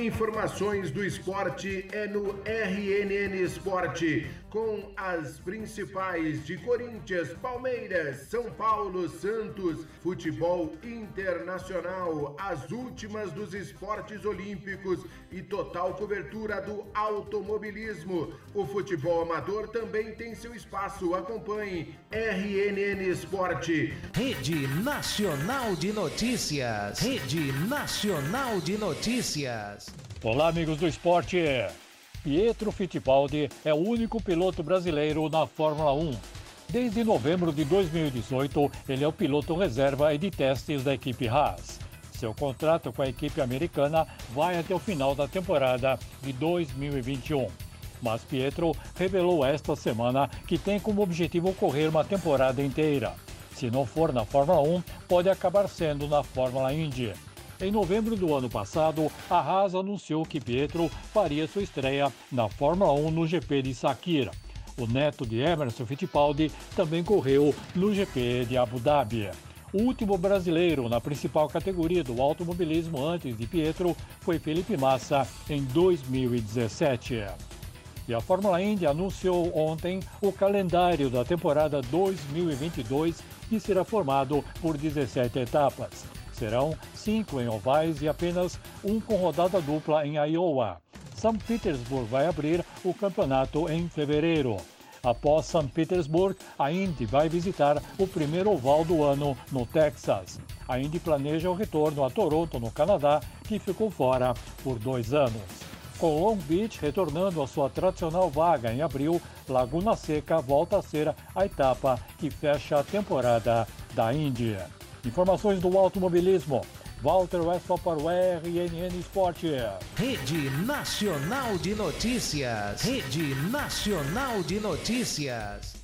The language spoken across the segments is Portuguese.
Informações do esporte é no RNN Esporte, com as principais de Corinthians, Palmeiras, São Paulo, Santos, futebol internacional, as últimas dos esportes olímpicos e total cobertura do automobilismo. O futebol amador também tem seu espaço. Acompanhe RNN Esporte. Rede Nacional de Notícias. Rede Nacional de Notícias. Olá, amigos do esporte. Pietro Fittipaldi é o único piloto brasileiro na Fórmula 1. Desde novembro de 2018, ele é o piloto reserva e de testes da equipe Haas. Seu contrato com a equipe americana vai até o final da temporada de 2021. Mas Pietro revelou esta semana que tem como objetivo correr uma temporada inteira. Se não for na Fórmula 1, pode acabar sendo na Fórmula Indy. Em novembro do ano passado, a Haas anunciou que Pietro faria sua estreia na Fórmula 1 no GP de Sakira. O neto de Emerson Fittipaldi também correu no GP de Abu Dhabi. O último brasileiro na principal categoria do automobilismo antes de Pietro foi Felipe Massa em 2017. E a Fórmula Indy anunciou ontem o calendário da temporada 2022, que será formado por 17 etapas. Serão cinco em ovais e apenas um com rodada dupla em Iowa. São Petersburg vai abrir o campeonato em fevereiro. Após São Petersburg, a Indy vai visitar o primeiro oval do ano no Texas. A Indy planeja o retorno a Toronto, no Canadá, que ficou fora por dois anos. Com Long Beach retornando à sua tradicional vaga em abril, Laguna Seca volta a ser a etapa que fecha a temporada da Índia. Informações do automobilismo. Walter Westphal para o RNN Esporte. Rede Nacional de Notícias. Rede Nacional de Notícias.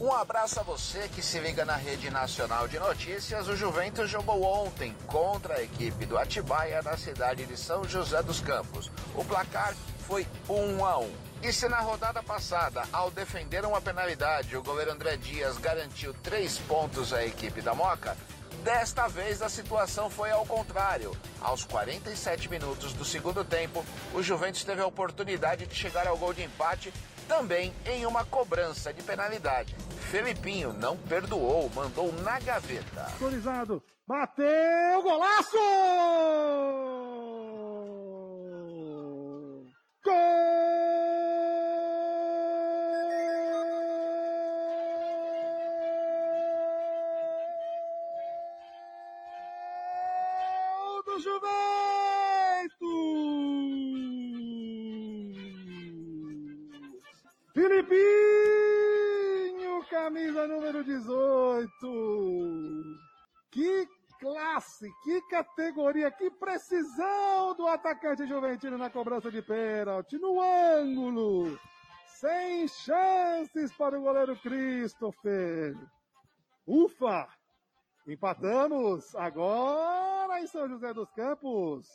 Um abraço a você que se liga na Rede Nacional de Notícias. O Juventus jogou ontem contra a equipe do Atibaia na cidade de São José dos Campos. O placar foi 1 a 1. E se na rodada passada, ao defender uma penalidade, o goleiro André Dias garantiu três pontos à equipe da Moca, desta vez a situação foi ao contrário. Aos 47 minutos do segundo tempo, o Juventus teve a oportunidade de chegar ao gol de empate também em uma cobrança de penalidade. Felipinho não perdoou, mandou na gaveta. Autorizado, bateu, golaço! Do Juventus! Filipinho, camisa número 18. Que classe, que categoria, que precisão do atacante juventino na cobrança de pênalti, no ângulo. Sem chances para o goleiro Christopher. Ufa! Empatamos agora em São José dos Campos.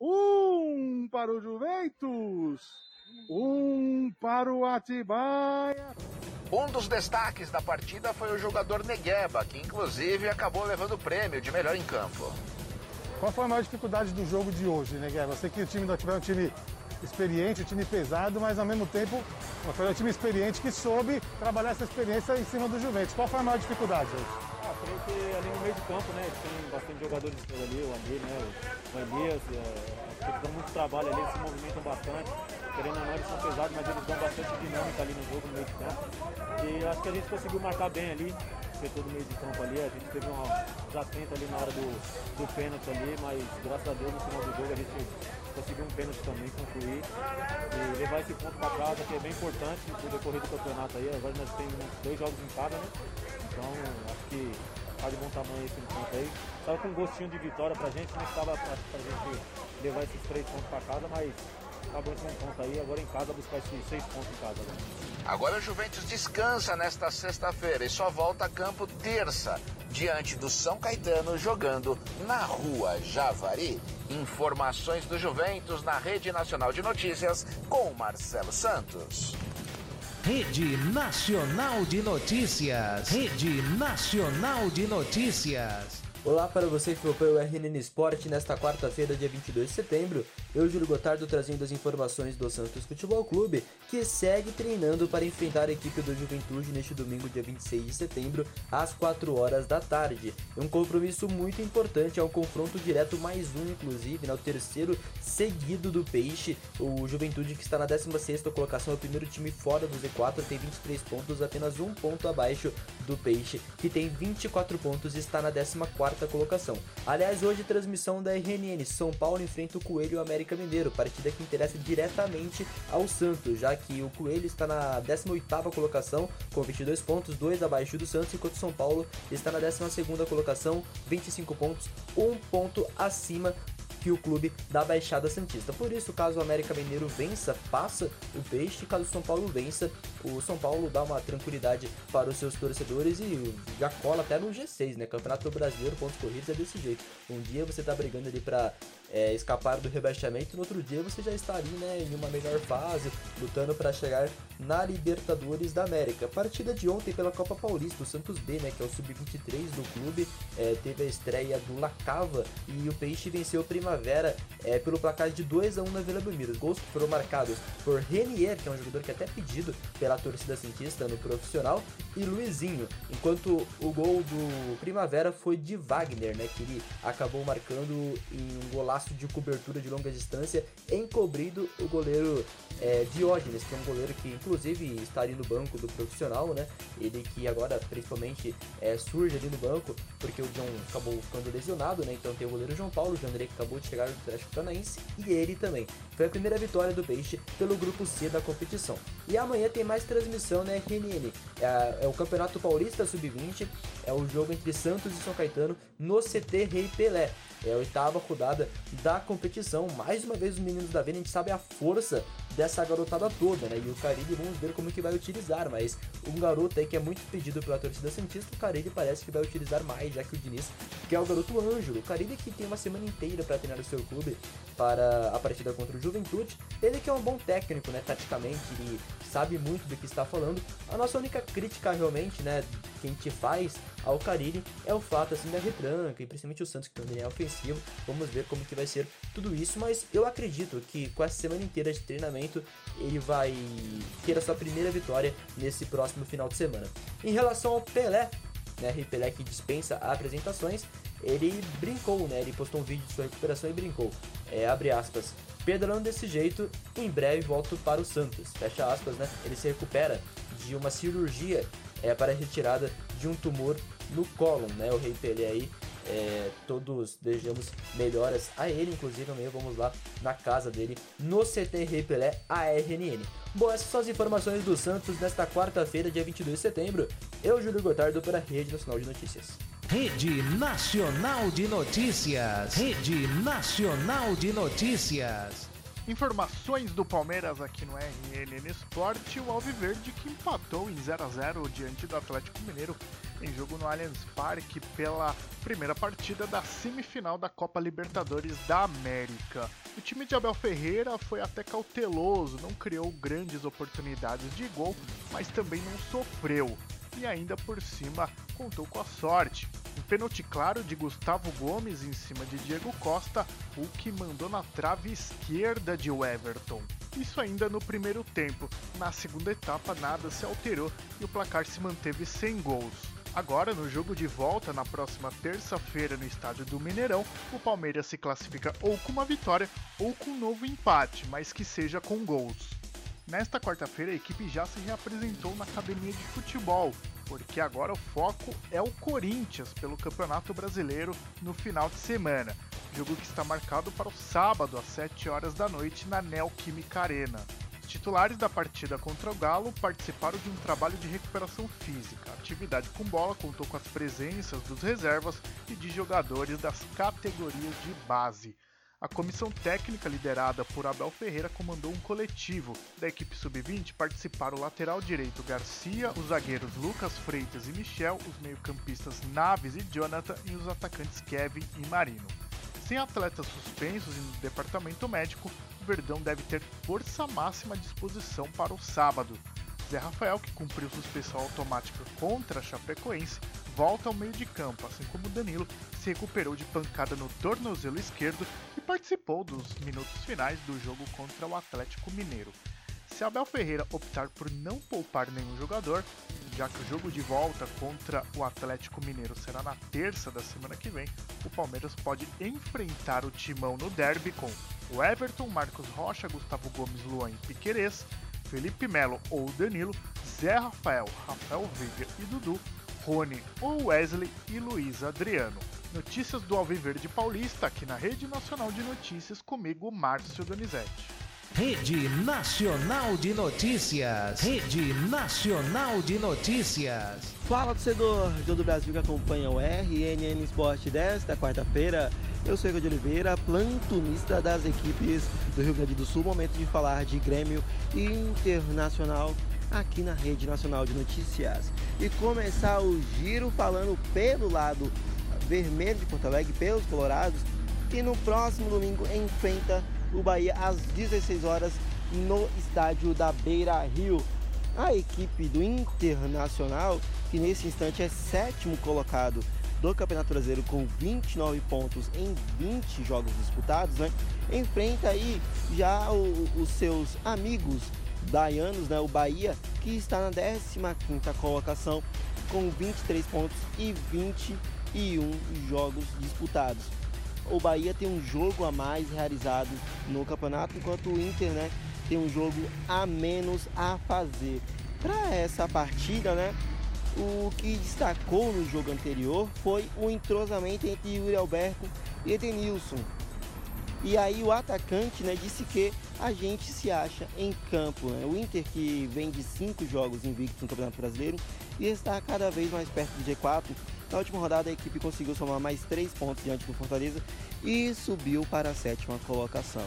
Um para o Juventus, um para o Atibaia. Um dos destaques da partida foi o jogador Negueba, que inclusive acabou levando o prêmio de melhor em campo. Qual foi a maior dificuldade do jogo de hoje, Guerra? Eu sei que o time do Atibaia é um time experiente, um time pesado, mas ao mesmo tempo foi um time experiente que soube trabalhar essa experiência em cima do Juventus. Qual foi a maior dificuldade hoje? Que ali no meio de campo, né, tem bastante jogadores ali, o André, né, o Elias, é, eles dão muito trabalho ali, eles se movimentam bastante. Querendo ou não, eles são pesados, mas eles dão bastante dinâmica ali no jogo, no meio de campo. E acho que a gente conseguiu marcar bem ali, setor do meio de campo ali. A gente teve uma desatenta ali na hora do, do pênalti ali, mas graças a Deus no final do jogo a gente conseguiu um pênalti também, concluir e levar esse ponto para casa, que é bem importante no decorrer do campeonato aí. Agora nós temos dois jogos em casa, né? Então acho que tá de bom tamanho esse ponto aí. Saiu com um gostinho de vitória pra gente, não estava pra, pra gente levar esses três pontos para casa, mas acabou esse um ponto aí, agora em casa buscar esses seis pontos em casa. Né? Agora o Juventus descansa nesta sexta-feira e só volta a campo terça, diante do São Caetano, jogando na Rua Javari. Informações do Juventus na Rede Nacional de Notícias com Marcelo Santos. Rede Nacional de Notícias. Rede Nacional de Notícias. Olá para você que acompanha o RNN Sport nesta quarta-feira, dia 22 de setembro. Eu, Júlio Gotardo, trazendo as informações do Santos Futebol Clube, que segue treinando para enfrentar a equipe do Juventude neste domingo, dia 26 de setembro, às 4 horas da tarde. É um compromisso muito importante, é um confronto direto, mais um, inclusive, né, o terceiro seguido do Peixe. O Juventude, que está na 16ª colocação, é o primeiro time fora do Z4, tem 23 pontos, apenas um ponto abaixo do Peixe, que tem 24 pontos e está na 14ª quarta colocação. Aliás, hoje transmissão da RNN, São Paulo enfrenta o Coelho e o América Mineiro, partida que interessa diretamente ao Santos, já que o Coelho está na 18ª colocação com 22 pontos, 2 abaixo do Santos, enquanto o São Paulo está na 12ª colocação, 25 pontos, 1 ponto acima que o clube da Baixada Santista. Por isso, caso o América Mineiro vença, passa o Peixe, caso o São Paulo vença, o São Paulo dá uma tranquilidade para os seus torcedores e já cola até no G6, né? Campeonato Brasileiro, pontos corridos é desse jeito. Um dia você tá brigando ali para é, escapar do rebaixamento, no outro dia você já está ali, né, em uma melhor fase, lutando para chegar na Libertadores da América. Partida de ontem pela Copa Paulista, o Santos B, né, que é o sub-23 do clube, é, teve a estreia do Lacava e o Peixe venceu o Primavera é, pelo placar de 2 a 1 na Vila Belmiro. Os gols foram marcados por Renier, que é um jogador que é até pedido pela torcida cientista no profissional, e Luizinho, enquanto o gol do Primavera foi de Wagner, né, que ele acabou marcando em um golaço de cobertura de longa distância, encobrindo o goleiro é, Diógenes, que é um goleiro que inclusive está ali no banco do profissional, né? Ele que agora principalmente é, surge ali no banco, porque o John acabou ficando lesionado, né? Então tem o goleiro João Paulo, o André que acabou de chegar do Atlético Paranaense, e ele também. Foi a primeira vitória do Peixe pelo grupo C da competição. E amanhã tem mais transmissão na RNN. É, é o Campeonato Paulista Sub-20, é o jogo entre Santos e São Caetano no CT Rei Pelé. É a oitava rodada da competição. Mais uma vez os meninos da Vena, a gente sabe a força dessa garotada toda, né? E o Caribe, vamos ver como que vai utilizar, mas um garoto aí que é muito pedido pela torcida Santista, o Caribe parece que vai utilizar mais, já que o Diniz, que é o garoto Ângelo, o Caribe que tem uma semana inteira para treinar o seu clube para a partida contra o Juventude, ele que é um bom técnico, né, taticamente, ele sabe muito do que está falando. A nossa única crítica realmente, né, que a gente faz ao Carille é o fato assim da retranca e principalmente o Santos que também é ofensivo. Vamos ver como que vai ser tudo isso, mas eu acredito que com essa semana inteira de treinamento ele vai ter a sua primeira vitória nesse próximo final de semana. Em relação ao Pelé, né, Pelé que dispensa apresentações, ele brincou, né? Ele postou um vídeo de sua recuperação e brincou. É, abre aspas. Pedalando desse jeito, em breve volto para o Santos. Fecha aspas, né? Ele se recupera de uma cirurgia é, para retirada de um tumor no cólon, né? O Rei Pelé aí, é, todos desejamos melhoras a ele, inclusive amanhã vamos lá na casa dele, no CT Rei Pelé ARNN. Bom, essas são as informações do Santos nesta quarta-feira, dia 22 de setembro. Eu, Júlio Gotardo, para a Rede Nacional de Notícias. Rede Nacional de Notícias. Rede Nacional de Notícias. Informações do Palmeiras aqui no RNN Sport, o Alviverde que empatou em 0 a 0 diante do Atlético Mineiro em jogo no Allianz Parque pela primeira partida da semifinal da Copa Libertadores da América. O time de Abel Ferreira foi até cauteloso, não criou grandes oportunidades de gol, mas também não sofreu e ainda por cima contou com a sorte. Um pênalti claro de Gustavo Gomes em cima de Diego Costa, o que mandou na trave esquerda de Everton. Isso ainda no primeiro tempo. Na segunda etapa nada se alterou e o placar se manteve sem gols. Agora, no jogo de volta na próxima terça-feira no estádio do Mineirão, o Palmeiras se classifica ou com uma vitória ou com um novo empate, mas que seja com gols. Nesta quarta-feira, a equipe já se reapresentou na academia de futebol, porque agora o foco é o Corinthians pelo Campeonato Brasileiro no final de semana. Jogo que está marcado para o sábado às 7 horas da noite na Neoquímica Arena. Os titulares da partida contra o Galo participaram de um trabalho de recuperação física. A atividade com bola contou com as presenças dos reservas e de jogadores das categorias de base. A comissão técnica liderada por Abel Ferreira comandou um coletivo. Da equipe sub-20 participaram o lateral direito Garcia, os zagueiros Lucas Freitas e Michel, os meio-campistas Naves e Jonathan e os atacantes Kevin e Marino. Sem atletas suspensos e no departamento médico, o Verdão deve ter força máxima à disposição para o sábado. Zé Rafael, que cumpriu suspensão automática contra a Chapecoense, volta ao meio de campo, assim como Danilo se recuperou de pancada no tornozelo esquerdo e participou dos minutos finais do jogo contra o Atlético Mineiro. Se Abel Ferreira optar por não poupar nenhum jogador, já que o jogo de volta contra o Atlético Mineiro será na terça da semana que vem, o Palmeiras pode enfrentar o Timão no derby com o Everton, Marcos Rocha, Gustavo Gomes, Luan e Piquerez, Felipe Melo ou Danilo, Zé Rafael, Rafael Veiga e Dudu, Rony ou Wesley e Luiz Adriano. Notícias do Alviverde Paulista aqui na Rede Nacional de Notícias comigo, Márcio Donizete. Rede Nacional de Notícias. Rede Nacional de Notícias. Fala, torcedor de todo o Brasil que acompanha o RNN Esporte desta quarta-feira. Eu sou Igor de Oliveira, plantonista das equipes do Rio Grande do Sul. Momento de falar de Grêmio Internacional aqui na Rede Nacional de Notícias. E começar o giro falando pelo lado vermelho de Porto Alegre, pelos Colorados, que no próximo domingo enfrenta o Bahia às 16 horas no estádio da Beira Rio. A equipe do Internacional, que nesse instante é sétimo colocado do Campeonato Brasileiro com 29 pontos em 20 jogos disputados, né? enfrenta aí já o, os seus amigos baianos, né? o Bahia, que está na 15ª colocação com 23 pontos e 21 jogos disputados o Bahia tem um jogo a mais realizado no campeonato, enquanto o Inter né, tem um jogo a menos a fazer. Para essa partida, né, o que destacou no jogo anterior foi o entrosamento entre Yuri Alberto e Edenilson. E aí o atacante né, disse que a gente se acha em campo. Né? O Inter que vem de cinco jogos invictos no Campeonato Brasileiro e está cada vez mais perto do G4 na última rodada, a equipe conseguiu somar mais 3 pontos diante do Fortaleza e subiu para a sétima colocação.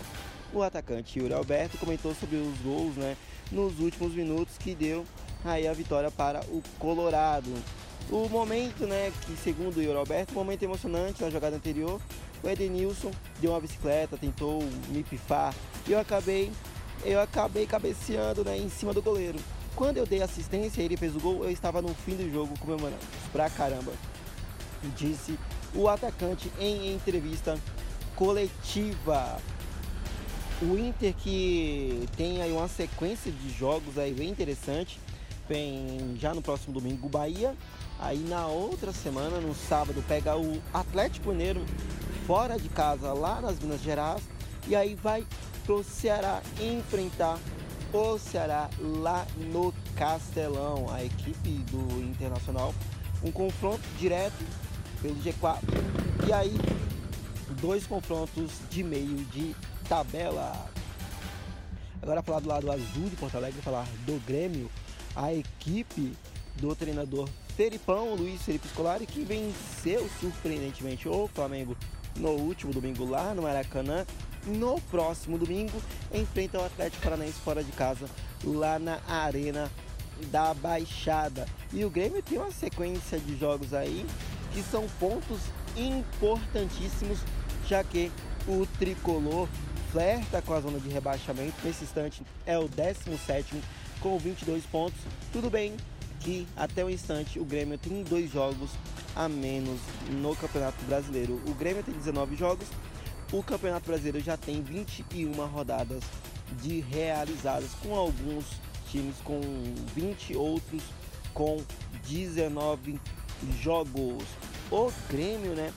O atacante Yuri Alberto comentou sobre os gols né, nos últimos minutos que deu aí a vitória para o Colorado. O momento, né, que segundo o Yuri Alberto, um momento emocionante na jogada anterior, o Edenilson deu uma bicicleta, tentou me pifar e eu acabei, eu acabei cabeceando né, em cima do goleiro. Quando eu dei assistência, ele fez o gol, eu estava no fim do jogo comemorando. Pra caramba. Disse o atacante em entrevista coletiva. O Inter que tem aí uma sequência de jogos aí bem interessante. Vem já no próximo domingo o Bahia. Aí na outra semana, no sábado, pega o Atlético Mineiro fora de casa lá nas Minas Gerais. E aí vai pro Ceará enfrentar o Ceará lá no Castelão, a equipe do Internacional. Um confronto direto pelo G4 e aí dois confrontos de meio de tabela. Agora falar do lado azul de Porto Alegre, falar do Grêmio, a equipe do treinador Felipão, Luiz Felipe Scolari, que venceu surpreendentemente o Flamengo no último domingo lá no Maracanã no próximo domingo enfrenta o Atlético Paranaense fora de casa, lá na Arena da Baixada. E o Grêmio tem uma sequência de jogos aí que são pontos importantíssimos, já que o tricolor flerta com a zona de rebaixamento. Nesse instante é o 17 com 22 pontos. Tudo bem que até o instante o Grêmio tem dois jogos a menos no Campeonato Brasileiro. O Grêmio tem 19 jogos o Campeonato Brasileiro já tem 21 rodadas de realizadas, com alguns times com 20, outros com 19 jogos. O Grêmio, né?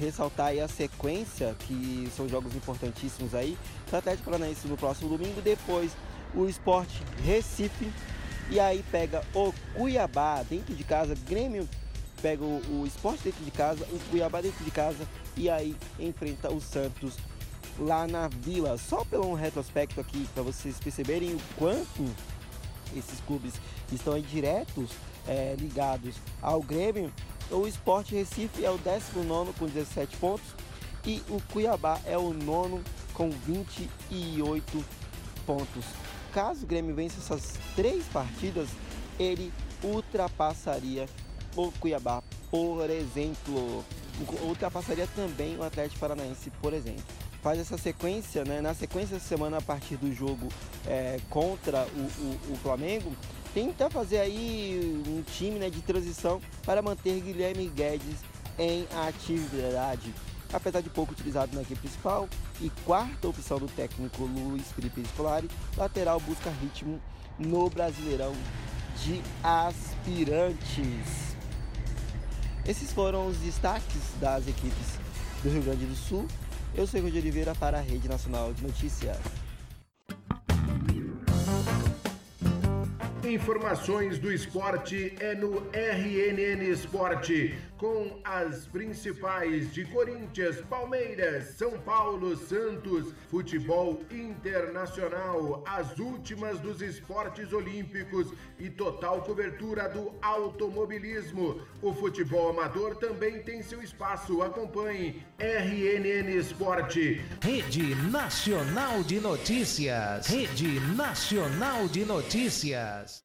Ressaltar aí a sequência, que são jogos importantíssimos aí. O Atlético Paranaense no próximo domingo, depois o Esporte Recife. E aí pega o Cuiabá dentro de casa, Grêmio pega o, o Esporte dentro de casa, o Cuiabá dentro de casa e aí enfrenta o Santos lá na Vila. Só pelo um retrospecto aqui para vocês perceberem o quanto esses clubes estão aí diretos é, ligados ao Grêmio. O Esporte Recife é o 19 com 17 pontos e o Cuiabá é o nono com 28 pontos. Caso o Grêmio vença essas três partidas, ele ultrapassaria o Cuiabá, por exemplo. ultrapassaria também o Atlético Paranaense, por exemplo. Faz essa sequência, né? na sequência da semana a partir do jogo é, contra o, o, o, Flamengo, tenta fazer aí um time né, de transição para manter Guilherme Guedes em atividade. Apesar de pouco utilizado na equipe principal e quarta opção do técnico Luiz Felipe Scolari, lateral busca ritmo no Brasileirão de aspirantes. Esses foram os destaques das equipes do Rio Grande do Sul. Eu sou Rogério Oliveira para a Rede Nacional de Notícias. Informações do esporte é no RNN Esporte, com as principais de Corinthians, Palmeiras, São Paulo, Santos, futebol internacional, as últimas dos esportes olímpicos e total cobertura do automobilismo. O futebol amador também tem seu espaço. Acompanhe RNN Esporte. Rede Nacional de Notícias. Rede Nacional de Notícias.